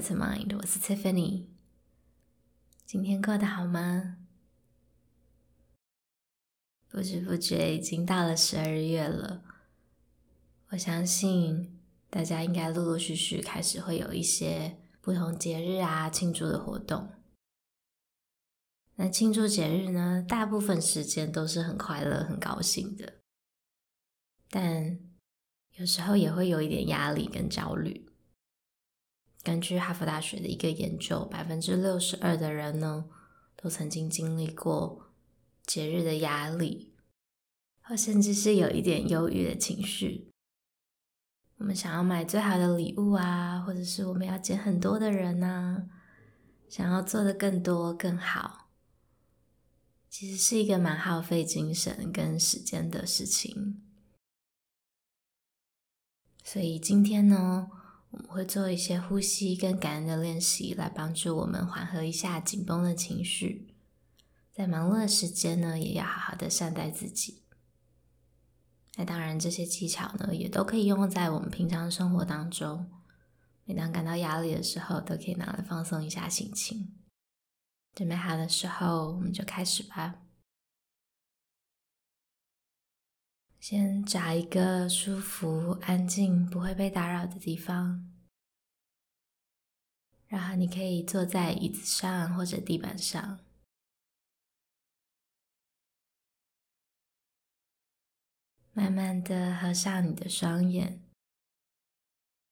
Better Mind，我是 Tiffany。今天过得好吗？不知不觉已经到了十二月了，我相信大家应该陆陆续续开始会有一些不同节日啊庆祝的活动。那庆祝节日呢，大部分时间都是很快乐、很高兴的，但有时候也会有一点压力跟焦虑。根据哈佛大学的一个研究，百分之六十二的人呢，都曾经经历过节日的压力，或甚至是有一点忧郁的情绪。我们想要买最好的礼物啊，或者是我们要见很多的人啊，想要做的更多更好，其实是一个蛮耗费精神跟时间的事情。所以今天呢，我们会做一些呼吸跟感恩的练习，来帮助我们缓和一下紧绷的情绪。在忙碌的时间呢，也要好好的善待自己。那当然，这些技巧呢，也都可以用在我们平常生活当中。每当感到压力的时候，都可以拿来放松一下心情。准备好的时候，我们就开始吧。先找一个舒服、安静、不会被打扰的地方，然后你可以坐在椅子上或者地板上，慢慢的合上你的双眼，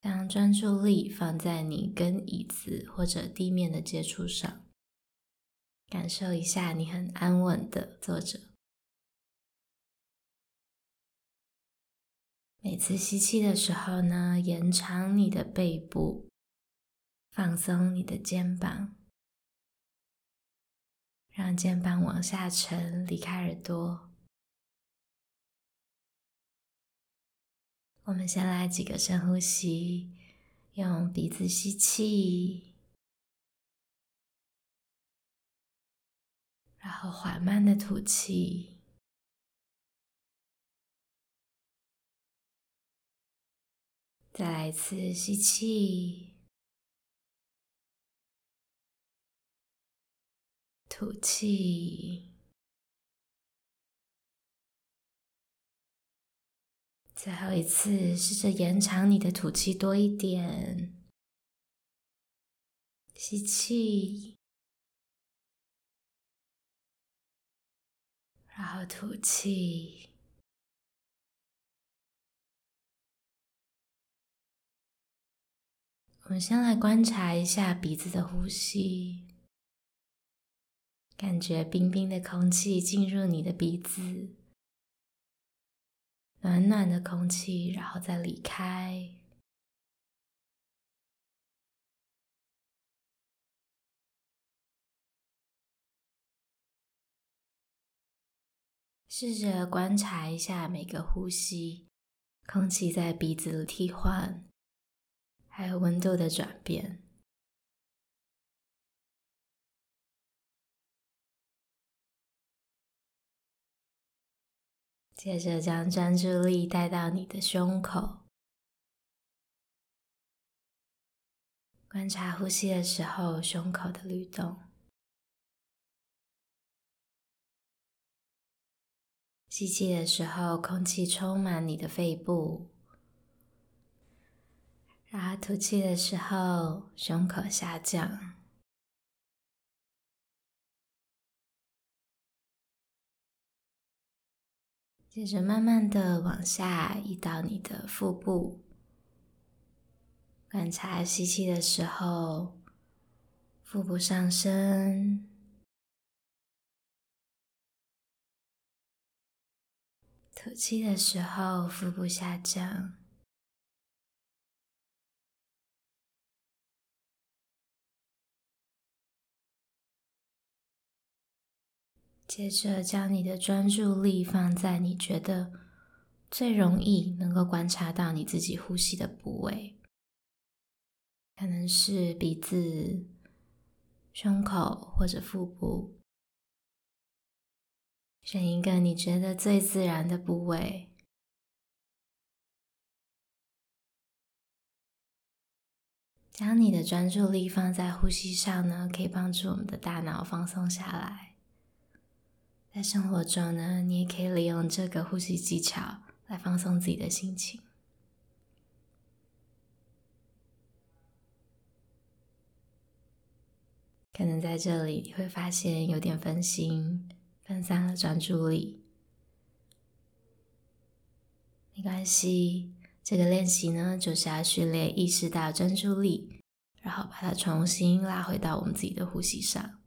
将专注力放在你跟椅子或者地面的接触上，感受一下你很安稳的坐着。每次吸气的时候呢，延长你的背部，放松你的肩膀，让肩膀往下沉，离开耳朵。我们先来几个深呼吸，用鼻子吸气，然后缓慢的吐气。再来一次吸气，吐气，最后一次，试着延长你的吐气多一点。吸气，然后吐气。我们先来观察一下鼻子的呼吸，感觉冰冰的空气进入你的鼻子，暖暖的空气，然后再离开。试着观察一下每个呼吸，空气在鼻子里替换。还有温度的转变。接着将专注力带到你的胸口，观察呼吸的时候胸口的律动。吸气的时候，空气充满你的肺部。然后吐气的时候，胸口下降，接着慢慢的往下移到你的腹部，观察吸气的时候，腹部上升，吐气的时候，腹部下降。接着，将你的专注力放在你觉得最容易能够观察到你自己呼吸的部位，可能是鼻子、胸口或者腹部。选一个你觉得最自然的部位。将你的专注力放在呼吸上呢，可以帮助我们的大脑放松下来。在生活中呢，你也可以利用这个呼吸技巧来放松自己的心情。可能在这里你会发现有点分心，分散了专注力。没关系。这个练习呢，就是要训练意识到专注力，然后把它重新拉回到我们自己的呼吸上。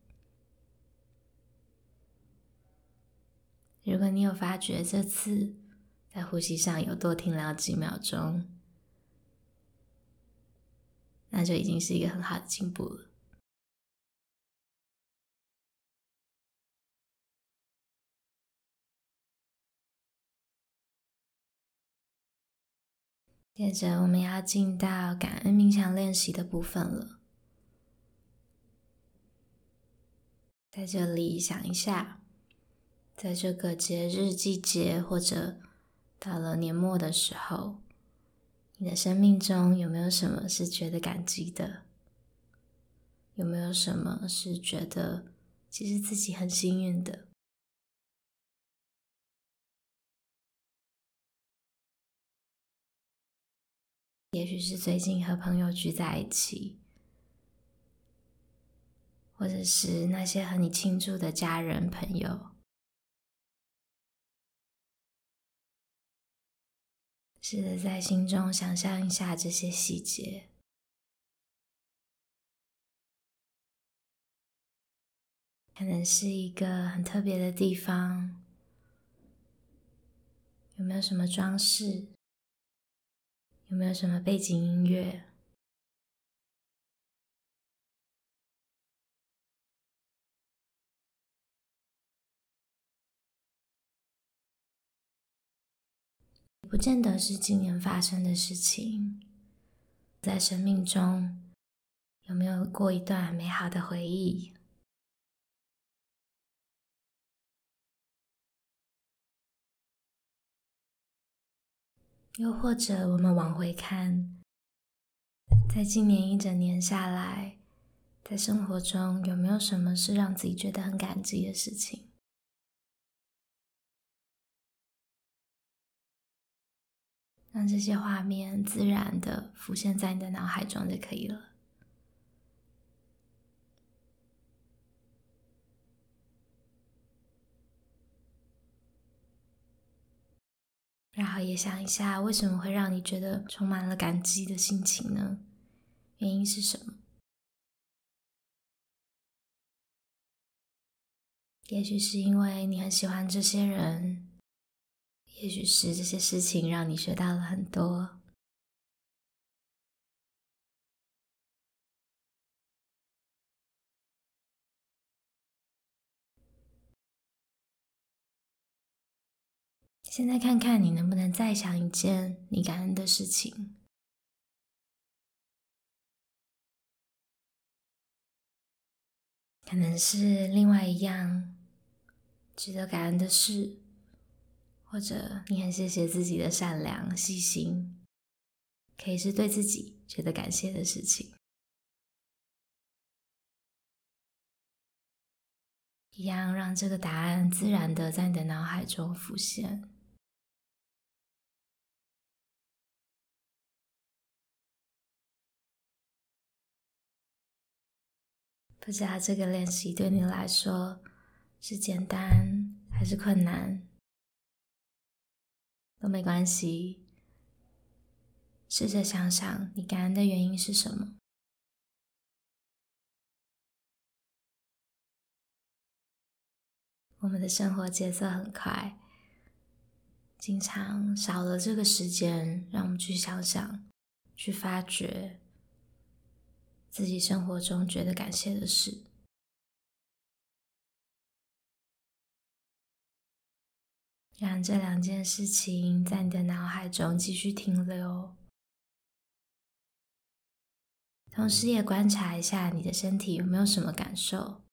如果你有发觉这次在呼吸上有多停留几秒钟，那就已经是一个很好的进步了。接着，我们要进到感恩冥想练习的部分了。在这里想一下，在这个节日季节，或者到了年末的时候，你的生命中有没有什么是觉得感激的？有没有什么是觉得其实自己很幸运的？也许是最近和朋友聚在一起，或者是那些和你庆祝的家人朋友。试着在心中想象一下这些细节，可能是一个很特别的地方，有没有什么装饰？有没有什么背景音乐？不见得是今年发生的事情，在生命中有没有过一段美好的回忆？又或者，我们往回看，在今年一整年下来，在生活中有没有什么是让自己觉得很感激的事情？让这些画面自然的浮现在你的脑海中就可以了。然后也想一下，为什么会让你觉得充满了感激的心情呢？原因是什么？也许是因为你很喜欢这些人，也许是这些事情让你学到了很多。现在看看你能不能再想一件你感恩的事情，可能是另外一样值得感恩的事，或者你很谢谢自己的善良、细心，可以是对自己觉得感谢的事情，一样让这个答案自然的在你的脑海中浮现。不知道这个练习对你来说是简单还是困难，都没关系。试着想想你感恩的原因是什么。我们的生活节奏很快，经常少了这个时间，让我们去想想，去发掘。自己生活中觉得感谢的事，让这两件事情在你的脑海中继续停留，同时也观察一下你的身体有没有什么感受，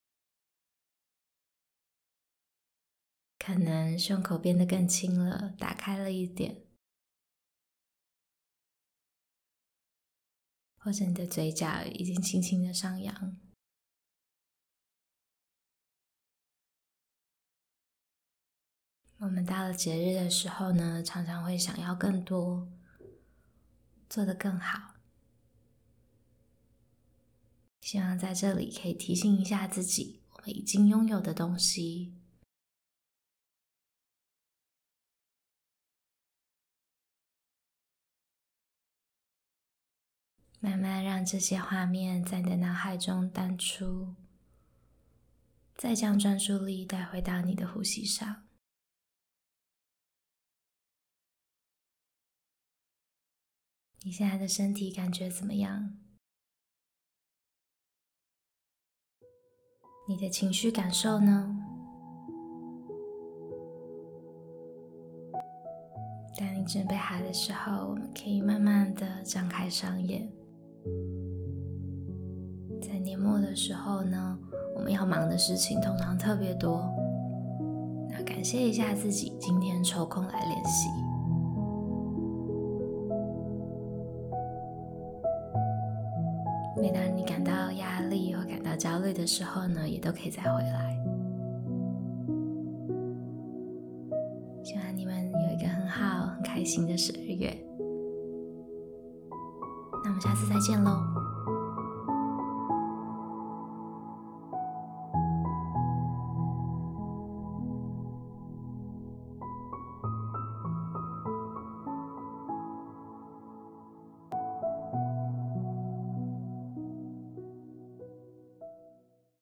可能胸口变得更轻了，打开了一点。或者你的嘴角已经轻轻的上扬。我们到了节日的时候呢，常常会想要更多，做得更好。希望在这里可以提醒一下自己，我们已经拥有的东西，慢慢让这些画面在你的脑海中淡出，再将专注力带回到你的呼吸上。你现在的身体感觉怎么样？你的情绪感受呢？当你准备好的时候，我们可以慢慢的张开双眼。在年末的时候呢，我们要忙的事情通常特别多。那感谢一下自己，今天抽空来练习。每当你感到压力或感到焦虑的时候呢，也都可以再回来。希望你们有一个很好、很开心的十二月。那我们下次再见喽。